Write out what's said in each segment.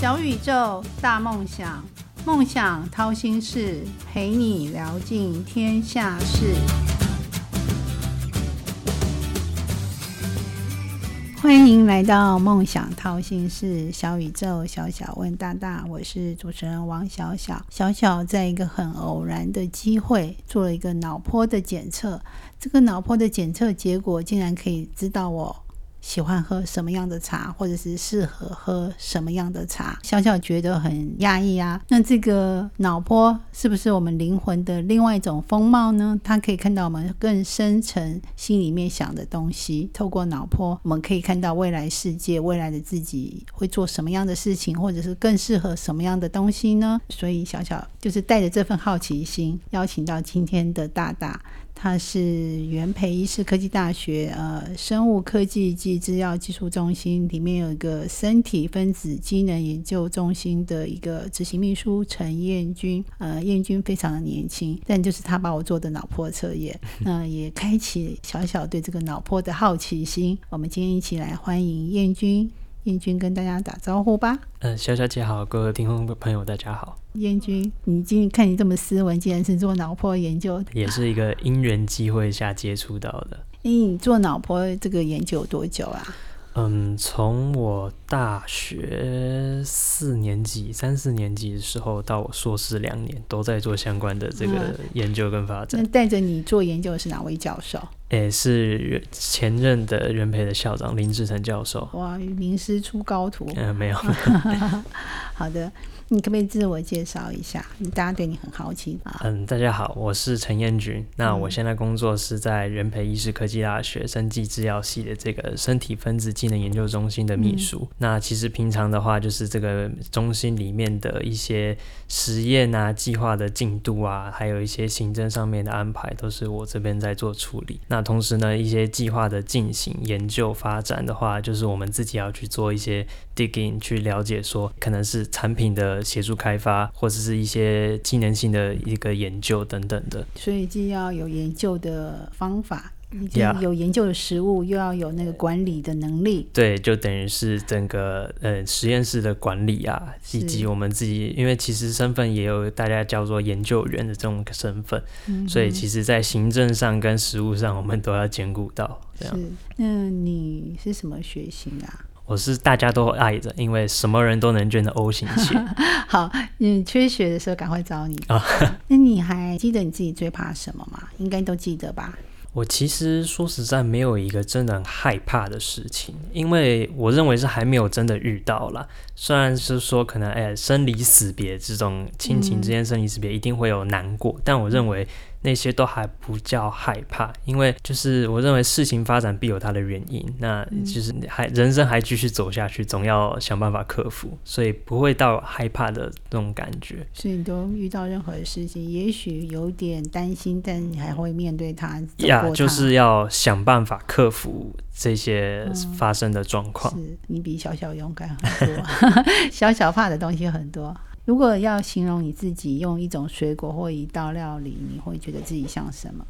小宇宙，大梦想，梦想掏心事，陪你聊尽天下事。欢迎来到梦想掏心事，小宇宙，小小问大大，我是主持人王小小。小小在一个很偶然的机会做了一个脑波的检测，这个脑波的检测结果竟然可以知道我。喜欢喝什么样的茶，或者是适合喝什么样的茶，小小觉得很压抑啊。那这个脑波是不是我们灵魂的另外一种风貌呢？它可以看到我们更深层心里面想的东西。透过脑波，我们可以看到未来世界、未来的自己会做什么样的事情，或者是更适合什么样的东西呢？所以小小就是带着这份好奇心，邀请到今天的大大。他是元培医师科技大学呃生物科技及制药技术中心里面有一个身体分子机能研究中心的一个执行秘书陈彦君，呃，彦君非常的年轻，但就是他把我做的脑波测验，那也开启小小对这个脑波的好奇心。我们今天一起来欢迎彦君。燕君跟大家打招呼吧。嗯，小小姐好，各位听众朋友大家好。燕君，你今天看你这么斯文，竟然是做脑波研究，也是一个因缘机会下接触到的。你做脑波这个研究多久啊？嗯，从我大学四年级、三四年级的时候到我硕士两年，都在做相关的这个研究跟发展。那带着你做研究的是哪位教授？诶，是前任的元培的校长林志成教授。哇，名师出高徒。嗯，没有。好的。你可不可以自我介绍一下？大家对你很好奇啊。嗯，大家好，我是陈彦君。那我现在工作是在元培医师科技大学生技制药系的这个身体分子技能研究中心的秘书。那其实平常的话，就是这个中心里面的一些实验啊、计划的进度啊，还有一些行政上面的安排，都是我这边在做处理。那同时呢，一些计划的进行、研究发展的话，就是我们自己要去做一些 digging，去了解说，可能是产品的。协助开发，或者是一些技能性的一个研究等等的，所以既要有研究的方法，有研究的实物，又要有那个管理的能力。对，就等于是整个呃实验室的管理啊，以及我们自己，因为其实身份也有大家叫做研究员的这种身份，嗯所以其实在行政上跟实务上，我们都要兼顾到。是，那你是什么血型啊？我是大家都爱着，因为什么人都能捐的 O 型血。好，你缺血的时候赶快找你啊。那你还记得你自己最怕什么吗？应该都记得吧。我其实说实在没有一个真的很害怕的事情，因为我认为是还没有真的遇到了。虽然是说可能哎生离死别这种亲情之间生离死别一定会有难过，但我认为。那些都还不叫害怕，因为就是我认为事情发展必有它的原因，那就是还人生还继续走下去，总要想办法克服，所以不会到害怕的那种感觉。所以你都遇到任何的事情，也许有点担心，但你还会面对它。呀，就是要想办法克服这些发生的状况。是你比小小勇敢很多，小小怕的东西很多。如果要形容你自己，用一种水果或一道料理，你会觉得自己像什么？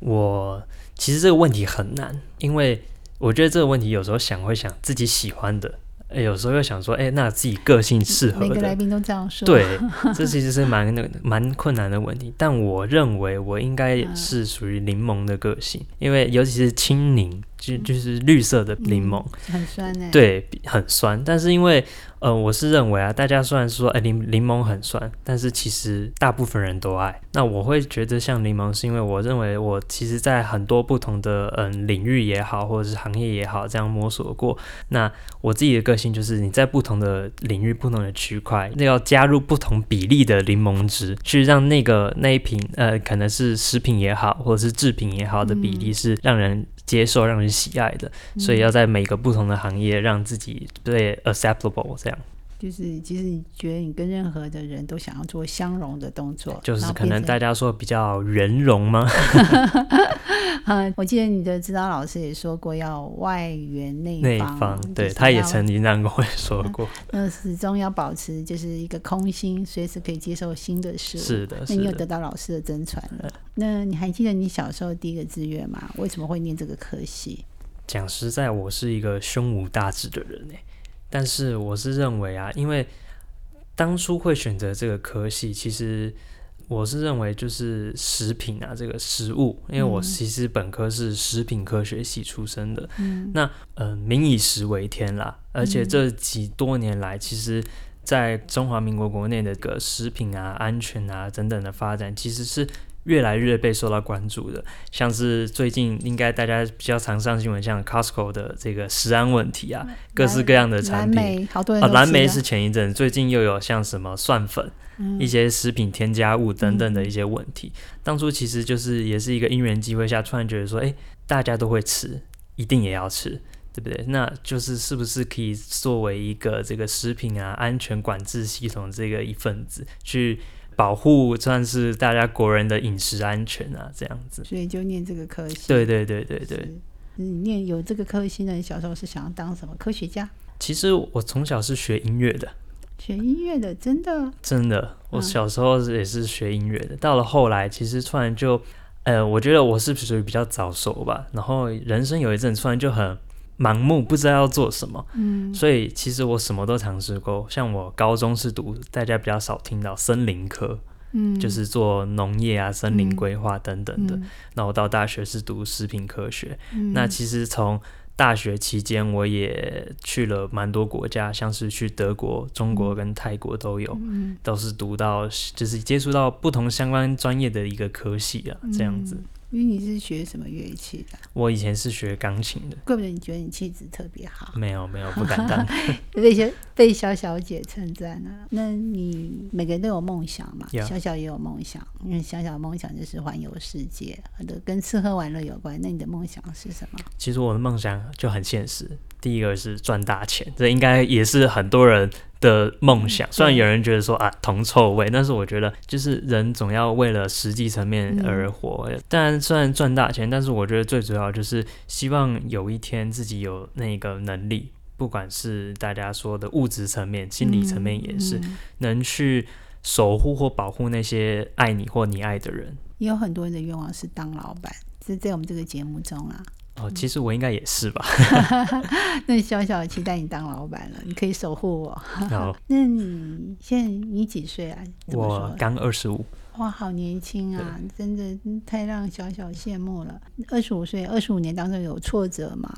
我其实这个问题很难，因为我觉得这个问题有时候想会想自己喜欢的，有时候又想说，哎，那自己个性适合的。每个来宾都这样说。对，这其实是蛮那蛮困难的问题。但我认为我应该是属于柠檬的个性，因为尤其是青柠，就就是绿色的柠檬，很酸呢。对，很酸，但是因为。呃，我是认为啊，大家虽然说，哎，柠柠檬很酸，但是其实大部分人都爱。那我会觉得像柠檬，是因为我认为我其实在很多不同的嗯领域也好，或者是行业也好，这样摸索过。那我自己的个性就是，你在不同的领域、不同的区块，那要加入不同比例的柠檬汁，去让那个那一瓶呃，可能是食品也好，或者是制品也好的比例是让人。接受让人喜爱的，所以要在每个不同的行业让自己对 acceptable 这样。就是其实你觉得你跟任何的人都想要做相融的动作，就是可能大家说比较圆融吗？嗯，我记得你的指导老师也说过要外圆内方，对，他也曾经这样跟我说过。那始终要保持就是一个空心，随时可以接受新的事物。是的，那你有得到老师的真传了。那你还记得你小时候第一个志愿吗？为什么会念这个科系？讲实在，我是一个胸无大志的人哎。但是我是认为啊，因为当初会选择这个科系，其实我是认为就是食品啊，这个食物，因为我其实本科是食品科学系出身的。嗯。那呃，民以食为天啦，而且这几多年来，其实在中华民国国内的个食品啊、安全啊等等的发展，其实是越来越被受到关注的。像是最近应该大家比较常上新闻，像 Costco 的这个食安问题啊，各式各样的产品。莓好多人啊，蓝莓是前一阵，最近又有像什么蒜粉、嗯一些食品添加物等等的一些问题。当初其实就是也是一个因缘机会下，突然觉得说，哎、大家都会吃，一定也要吃，对不对？那就是是不是可以作为一个这个食品啊安全管制系统这个一份子，去保护算是大家国人的饮食安全啊，这样子。所以就念这个科系。对对对对对。是你念有这个科系呢？你小时候是想要当什么科学家？其实我从小是学音乐的，学音乐的，真的。真的，我嗯小时候也是学音乐的，到了后来，其实突然就，呃，我觉得我是属于比较早熟吧，然后人生有一阵突然就很盲目，不知道要做什么，嗯。所以其实我什么都尝试过。像我高中是读大家比较少听到森林科，嗯，就是做农业啊、森林嗯规划等等的。嗯。那我到大学是读食品科学，嗯。那其实从大学期间，我也去了蛮多国家，像是去德国、中国跟泰国都有，嗯。都是读到就是接触到不同相关专业的一个科系啊，这样子。嗯因为你是学什么乐器的？我以前是学钢琴的，怪不得你觉得你气质特别好，没有没有不敢当。被小被小小姐称赞了。那你每个人都有梦想嘛小小也有梦想，因为小小的梦想就是环游世界，跟吃喝玩乐有关。那你的梦想是什么？其实我的梦想就很现实，第一个是赚大钱，这应该也是很多人的梦想。虽然有人觉得说啊铜臭味，但是我觉得就是人总要为了实际层面而活。当然，虽然赚大钱，但是我觉得最主要就是希望有一天自己有那个能力。不管是大家说的物质层面、心理层面，也是、嗯能去守护或保护那些爱你或你爱的人。也有很多人的愿望是当老板，是在我们这个节目中啊。哦，其实我应该也是吧。那小小期待你当老板了，你可以守护我。好 那你现在你几岁啊？我刚二十五，哇，好年轻啊！真的太让小小羡慕了。二十五岁，二十五年当中有挫折吗？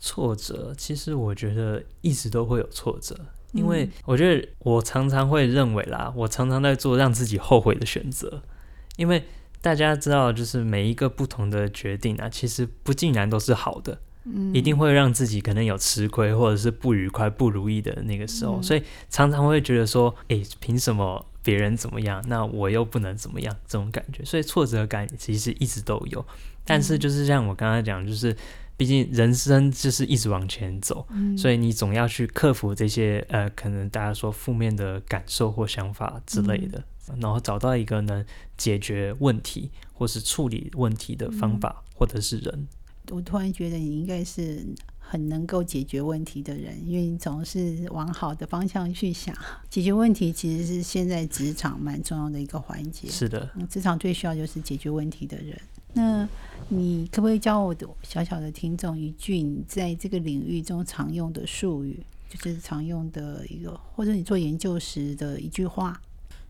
挫折，其实我觉得一直都会有挫折，因嗯为我觉得我常常会认为啦，我常常在做让自己后悔的选择，因为大家知道，就是每一个不同的决定啊，其实不尽然都是好的，嗯，一定会让自己可能有吃亏或者是不愉快、不如意的那个时候，嗯。所以常常会觉得说，诶，凭什么别人怎么样，那我又不能怎么样？这种感觉，所以挫折感其实一直都有，但嗯。是就是像我刚才讲，就是。毕竟人生就是一直往前走，嗯。所以你总要去克服这些呃，可能大家说负面的感受或想法之类的，嗯然后找到一个能解决问题或是处理问题的方法，或者是人。我突然觉得你应该是很能够解决问题的人，因为你总是往好的方向去想。解决问题其实是现在职场蛮重要的一个环节。是的，嗯，职场最需要就是解决问题的人。那你可不可以教我的小小的听众一句你在这个领域中常用的术语，就是常用的一个，或者你做研究时的一句话？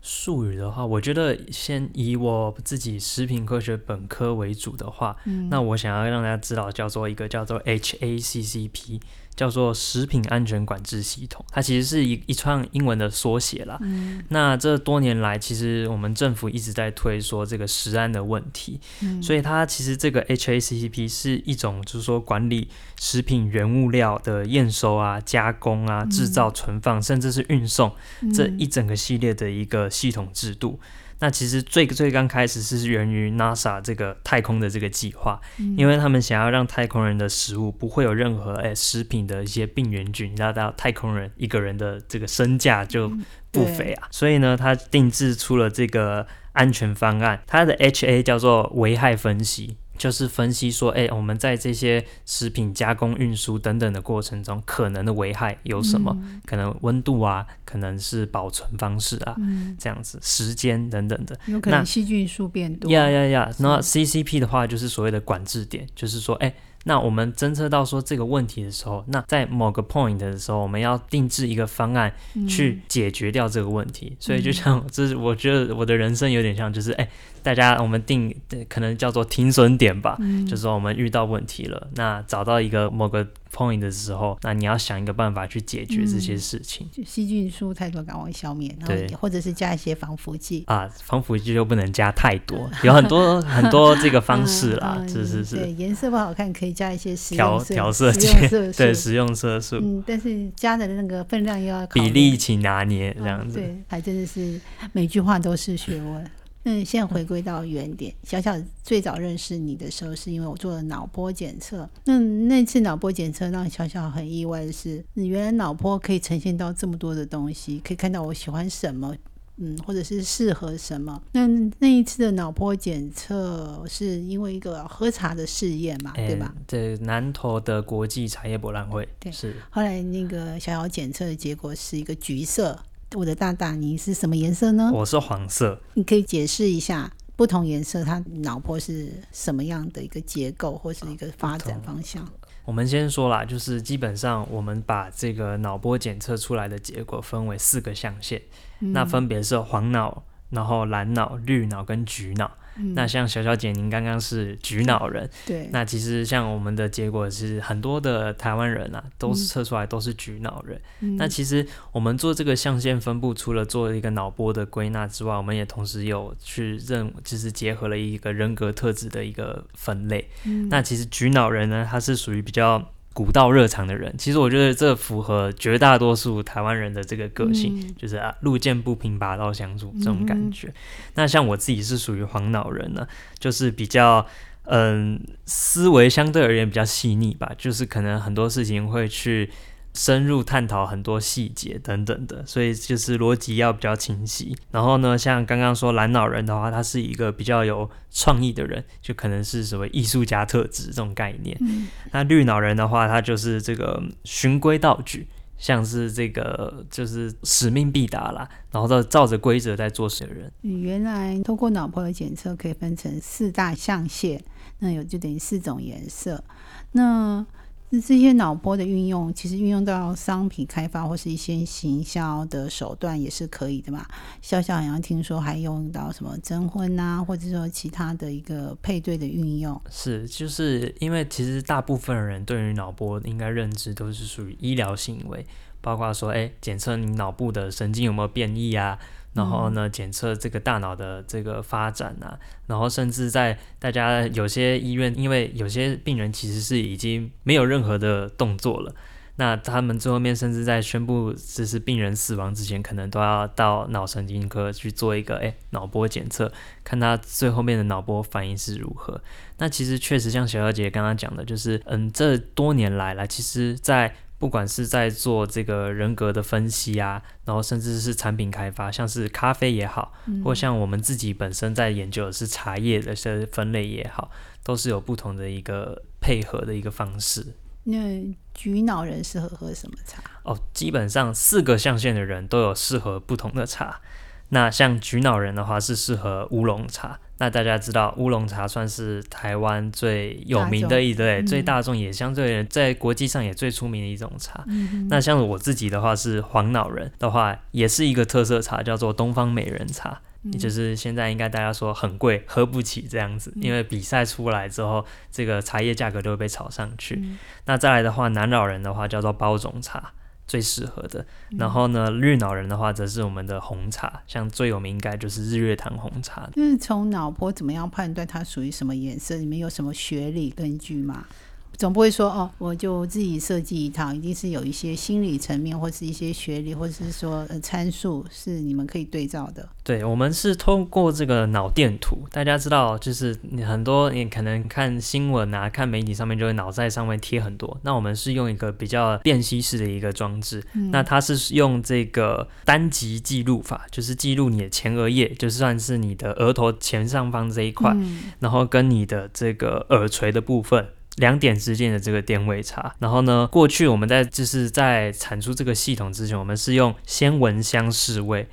术语的话，我觉得先以我自己食品科学本科为主的话，嗯。那我想要让大家知道叫做一个叫做 HACCP，叫做食品安全管制系统，它其实是一一串英文的缩写啦。嗯那这多年来，其实我们政府一直在推说这个食安的问题，嗯所以它其实这个 HACCP 是一种就是说管理食品原物料的验收啊、加工啊、制造、存放，甚至是运送这一整个系列的一个系统制度。那其实最最刚开始是源于 NASA 这个太空的这个计划，因为他们想要让太空人的食物不会有任何诶、食品的一些病原菌，你知道到太空人一个人的这个身价就不菲啊，所以呢，他定制出了这个安全方案，它的 HA 叫做危害分析。就是分析说，哎、我们在这些食品加工、运输等等的过程中，可能的危害有什么？可能温度啊，可能是保存方式啊，嗯，这样子，时间等等的。有可能细菌数变多。呀呀呀！那 CCP 的话就是所谓的管制点，就是说，哎、那我们侦测到说这个问题的时候，那在某个 point 的时候，我们要定制一个方案去解决掉这个问题。所以就像这是我觉得我的人生有点像，就是哎，大家我们定可能叫做停损点吧，就是说我们遇到问题了，那找到一个某个。Point 的时候，那你要想一个办法去解决这些事情。细菌数太多，赶快消灭。对，或者是加一些防腐剂啊，防腐剂就不能加太多，有很多 很多这个方式啦，是是是。对，颜色不好看，可以加一些调调色剂，对，食用色素。嗯，但是加的那个分量又要比例请拿捏这样子。对，还真的是每句话都是学问。嗯，现在回归到原点，小小最早认识你的时候，是因为我做了脑波检测。那那次脑波检测让小小很意外的是，你原来脑波可以呈现到这么多的东西，可以看到我喜欢什么，嗯，或者是适合什么。那那一次的脑波检测是因为一个喝茶的试验嘛，对吧？对，南投的国际茶叶博览会，对，是。后来那个小小检测的结果是一个橘色。我的大大，你是什么颜色呢？我是黄色。你可以解释一下不同颜色它脑波是什么样的一个结构或是一个发展方向？我们先说啦，就是基本上我们把这个脑波检测出来的结果分为四个象限，那分别是黄脑、然后蓝脑、绿脑跟橘脑。那像小小姐，您刚刚是举脑人，对。那其实像我们的结果是很多的台湾人啊，都是测出来都是举脑人。那其实我们做这个象限分布，除了做一个脑波的归纳之外，我们也同时有去认，就是结合了一个人格特质的一个分类。那其实举脑人呢，他是属于比较。古道热肠的人，其实我觉得这符合绝大多数台湾人的这个个性，就是啊，路见不平拔刀相助这种感觉。那像我自己是属于黄脑人呢，就是比较嗯，思维相对而言比较细腻吧，就是可能很多事情会去。深入探讨很多细节等等的，所以就是逻辑要比较清晰。然后呢，像刚刚说蓝脑人的话，他是一个比较有创意的人，就可能是什么艺术家特质这种概念。那绿脑人的话，他就是这个循规蹈矩，像是这个就是使命必达啦，然后照照着规则在做事的人。原来通过脑波的检测可以分成四大象限，那有就等于四种颜色。那这些脑波的运用，其实运用到商品开发或是一些行销的手段也是可以的嘛。笑笑好像听说还用到什么征婚啊，或者说其他的一个配对的运用。是，就是因为其实大部分人对于脑波应该认知都是属于医疗行为，包括说，哎，检测你脑部的神经有没有变异啊。然后呢，检测这个大脑的这个发展啊，然后甚至在大家有些医院，因为有些病人其实是已经没有任何的动作了，那他们最后面甚至在宣布这是病人死亡之前，可能都要到脑神经科去做一个诶脑波检测，看他最后面的脑波反应是如何。那其实确实像小小姐刚刚讲的，就是嗯，这多年来了，其实在不管是在做这个人格的分析啊，然后甚至是产品开发，像是咖啡也好，或像我们自己本身在研究的是茶叶的些分类也好，都是有不同的一个配合的一个方式。那橘脑人适合喝什么茶？哦，基本上四个象限的人都有适合不同的茶。那像橘脑人的话，是适合乌龙茶。那大家知道乌龙茶算是台湾最有名的一对最大众，也相对在国际上也最出名的一种茶。那像我自己的话是黄脑人的话，也是一个特色茶，叫做东方美人茶，也就是现在应该大家说很贵，喝不起这样子，因为比赛出来之后，这个茶叶价格都会被炒上去。那再来的话，南老人的话叫做包种茶。最适合的，然后呢，绿脑人的话，则是我们的红茶，像最有名应该就是日月潭红茶。就是从脑波怎么样判断它属于什么颜色？你们有什么学理根据吗？总不会说哦，我就自己设计一套，一定是有一些心理层面，或是一些学历，或者是说呃参数是你们可以对照的。对，我们是通过这个脑电图，大家知道，就是你很多你可能看新闻啊，看媒体上面就会脑在上面贴很多。那我们是用一个比较辨析式的一个装置，那它是用这个单极记录法，就是记录你的前额叶，就算是你的额头前上方这一块，然后跟你的这个耳垂的部分。两点之间的这个电位差，然后呢，过去我们在就是在产出这个系统之前，我们是用先闻香试味，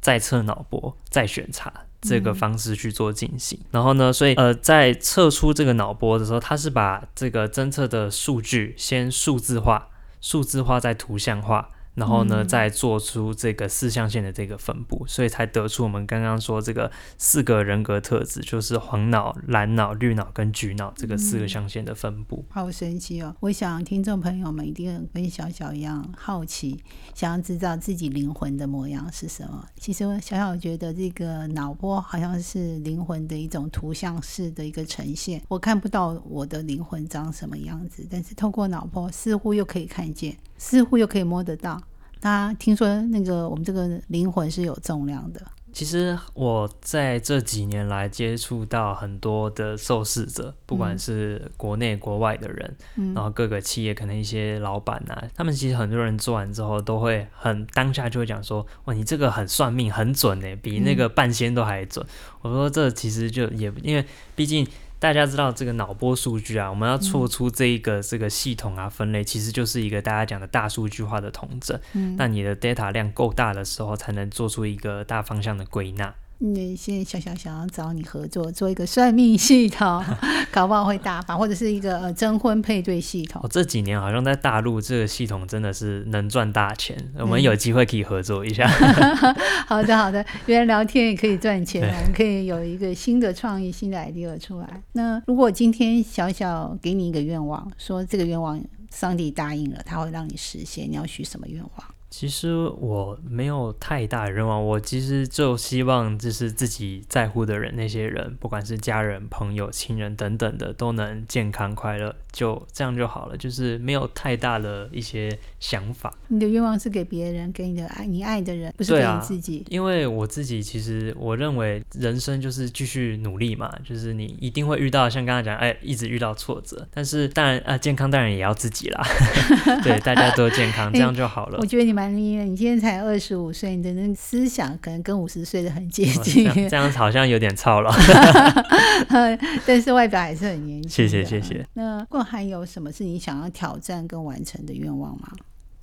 再测脑波，再选茶。这个方式去做进行。然后呢，所以呃，在测出这个脑波的时候，它是把这个侦测的数据先数字化，数字化再图像化。然后呢，再做出这个四象限的这个分布，所以才得出我们刚刚说这个四个人格特质，就是黄脑、蓝脑、绿脑跟橘脑这个四个象限的分布。好神奇哦！我想听众朋友们一定跟小小一样好奇，想要知道自己灵魂的模样是什么。其实小小觉得这个脑波好像是灵魂的一种图像式的一个呈现。我看不到我的灵魂长什么样子，但是透过脑波似乎又可以看见，似乎又可以摸得到。那听说那个我们这个灵魂是有重量的。其实我在这几年来接触到很多的受试者，不管是国内国外的人，然后各个企业可能一些老板呐，他们其实很多人做完之后都会很当下就会讲说：“哇，你这个很算命，很准呢，比那个半仙都还准。”我说这其实就也因为毕竟。大家知道这个脑波数据啊，我们要做出这一个这个系统啊分类，其实就是一个大家讲的大数据化的统整。嗯，那你的 data 量够大的时候，才能做出一个大方向的归纳。那现在小小想要找你合作做一个算命系统，搞不好会大发，或者是一个呃征婚配对系统。哦这几年好像在大陆这个系统真的是能赚大钱，我们有机会可以合作一下。好的好的，原来聊天也可以赚钱，我们可以有一个新的创意、新的 idea 出来。那如果今天小小给你一个愿望，说这个愿望上帝答应了，他会让你实现，你要许什么愿望？其实我没有太大的愿望，我其实就希望就是自己在乎的人，那些人，不管是家人、朋友、亲人等等的，都能健康快乐，就这样就好了。就是没有太大的一些想法。你的愿望是给别人，给你的爱你爱的人，不是给你自己。因为我自己其实我认为人生就是继续努力嘛，就是你一定会遇到像刚才讲，哎，一直遇到挫折，但是当然啊，健康当然也要自己啦。对，大家都健康，这样就好了。我觉得你蛮。你你今天才二十五岁，你的那思想可能跟五十岁的很接近，这样好像有点操劳，但是外表还是很年轻。谢谢谢谢。那过还有什么是你想要挑战跟完成的愿望吗？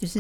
就是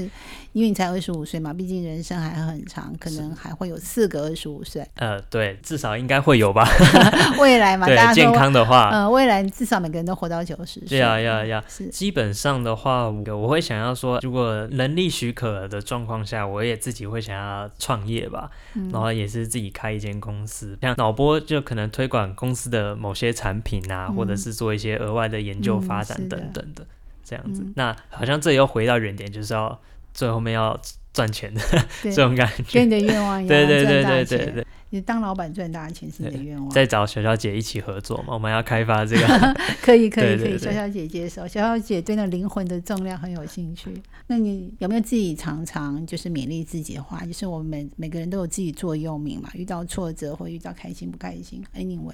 因为你才二十五岁嘛，毕竟人生还很长，可能还会有四个二十五岁。呃，对，至少应该会有吧。未来嘛，大家健康的话，呃，未来至少每个人都活到九十岁。对啊，要要是基本上的话，我会想要说，如果能力许可的状况下，我也自己会想要创业吧，然后也是自己开一间公司，像脑波就可能推广公司的某些产品啊，或者是做一些额外的研究发展等等的。这样子，那好像这又回到原点，就是要最后面要赚钱的 这种感觉，跟你的愿望一样，对对对对对对。你当老板赚大钱是你的愿望。再找小小姐一起合作嘛，我们要开发这个。可以可以可以，小小姐接受。小小姐对那灵魂的重量很有兴趣。那你有没有自己常常就是勉励自己的话？就是我们每每个人都有自己座右铭嘛，遇到挫折或遇到开心不开心，anyway。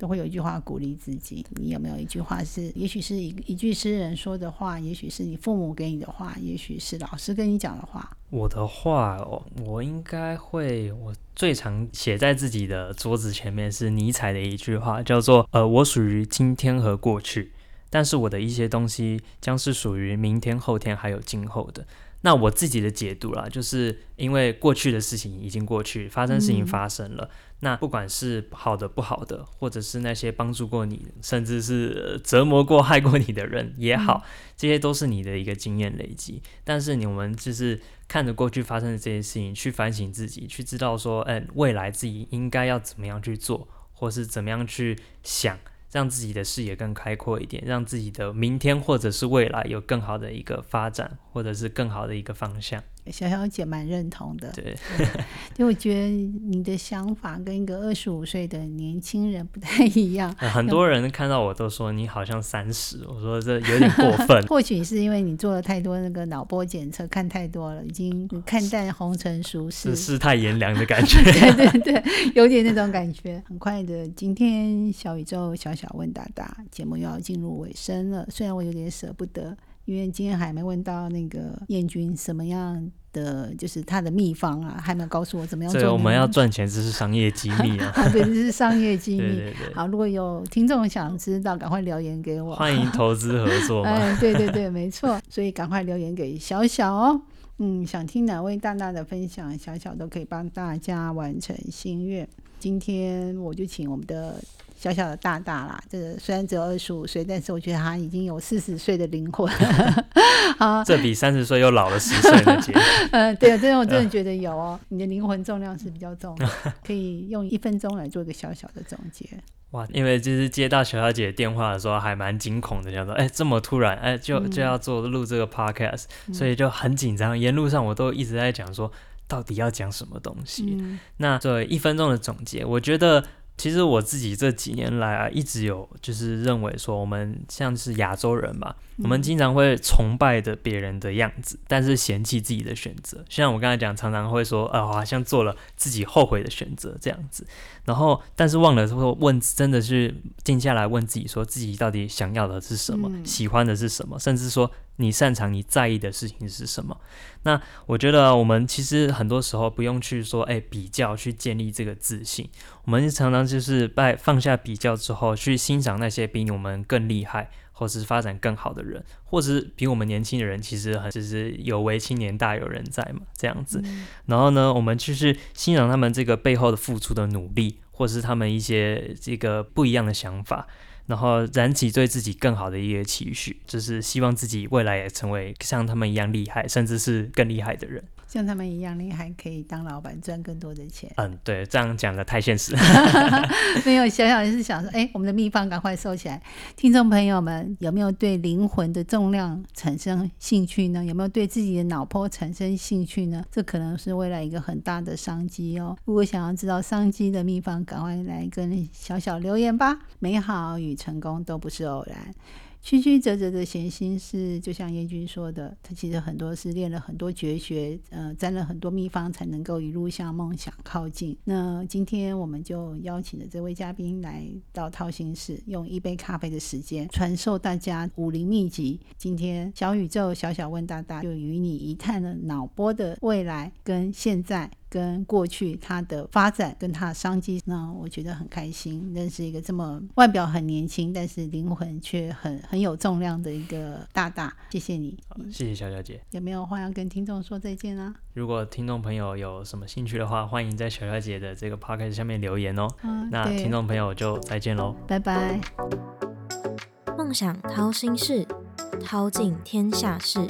都会有一句话鼓励自己。你有没有一句话是，也许是一一句诗人说的话，也许是你父母给你的话，也许是老师跟你讲的话。我的话，哦，我应该会，我最常写在自己的桌子前面是尼采的一句话，叫做“呃，我属于今天和过去，但是我的一些东西将是属于明天、后天还有今后的。”那我自己的解读啦，就是因为过去的事情已经过去，发生事情发生了。那不管是好的不好的，或者是那些帮助过你，甚至是折磨过害过你的人也好，这些都是你的一个经验累积。但是你们就是看着过去发生的这些事情，去反省自己，去知道说，嗯，未来自己应该要怎么样去做，或是怎么样去想。让自己的视野更开阔一点，让自己的明天或者是未来有更好的一个发展，或者是更好的一个方向。小小姐蛮认同的，对，因为 我觉得你的想法跟一个二十五岁的年轻人不太一样。很多人看到我都说你好像三十，我说这有点过分。或许是因为你做了太多那个脑波检测，看太多了，已经看淡红尘俗世，世态炎凉的感觉。对对对，有点那种感觉。很快的，今天小宇宙小小问大大节目又要进入尾声了，虽然我有点舍不得。因为今天还没问到那个燕君什么样的，就是他的秘方啊，还没有告诉我怎么样做。对，我们要赚钱，这是商业机密 啊。对，这是商业机密。对对对。好，如果有听众想知道，赶快留言给我。欢迎投资合作。哎，对对对，没错。所以赶快留言给小小哦。嗯，想听哪位大大的分享，小小都可以帮大家完成心愿。今天我就请我们的小小的大大啦，这个虽然只有二十五岁，但是我觉得他已经有四十岁的灵魂。啊，这比三十岁又老了十岁的姐。嗯，对啊，这我真的觉得有哦，你的灵魂重量是比较重的，可以用一分钟来做一个小小的总结。哇，因为就是接到小小姐电话的时候还蛮惊恐的，想说，哎，这么突然，哎，就就要做录这个 podcast，所以就很紧张。沿路上我都一直在讲说，到底要讲什么东西。那作为一分钟的总结，我觉得。其实我自己这几年来啊，一直有就是认为说，我们像是亚洲人嘛，我们经常会崇拜的别人的样子，但是嫌弃自己的选择。像我刚才讲，常常会说，呃，好像做了自己后悔的选择这样子。然后，但是忘了说问，真的是静下来问自己，说自己到底想要的是什么，喜欢的是什么，甚至说。你擅长、你在意的事情是什么？那我觉得我们其实很多时候不用去说，哎，比较去建立这个自信。我们常常就是在放下比较之后，去欣赏那些比我们更厉害，或是发展更好的人，或是比我们年轻的人，其实很就是有为青年大有人在嘛，这样子。然后呢，我们就是欣赏他们这个背后的付出的努力，或是他们一些这个不一样的想法。然后燃起对自己更好的一个期许，就是希望自己未来也成为像他们一样厉害，甚至是更厉害的人。像他们一样厉害，可以当老板赚更多的钱。嗯，对，这样讲的太现实。没有，小小也是想说，哎，我们的秘方赶快收起来。听众朋友们，有没有对灵魂的重量产生兴趣呢？有没有对自己的脑波产生兴趣呢？这可能是未来一个很大的商机哦。如果想要知道商机的秘方，赶快来跟小小留言吧。美好与成功都不是偶然。曲曲折折的闲心事，就像燕君说的，他其实很多是练了很多绝学，呃，沾了很多秘方，才能够一路向梦想靠近。那今天我们就邀请了这位嘉宾来到掏心室，用一杯咖啡的时间传授大家武林秘籍。今天小宇宙小小问大大，就与你一探了脑波的未来跟现在。跟过去它的发展跟它的商机，那我觉得很开心，认识一个这么外表很年轻，但是灵魂却很很有重量的一个大大。谢谢你，谢谢小小姐。有没有话要跟听众说再见啊？如果听众朋友有什么兴趣的话，欢迎在小小姐的这个 podcast 下面留言哦。那听众朋友就再见喽，拜拜。梦想掏心事，掏尽天下事。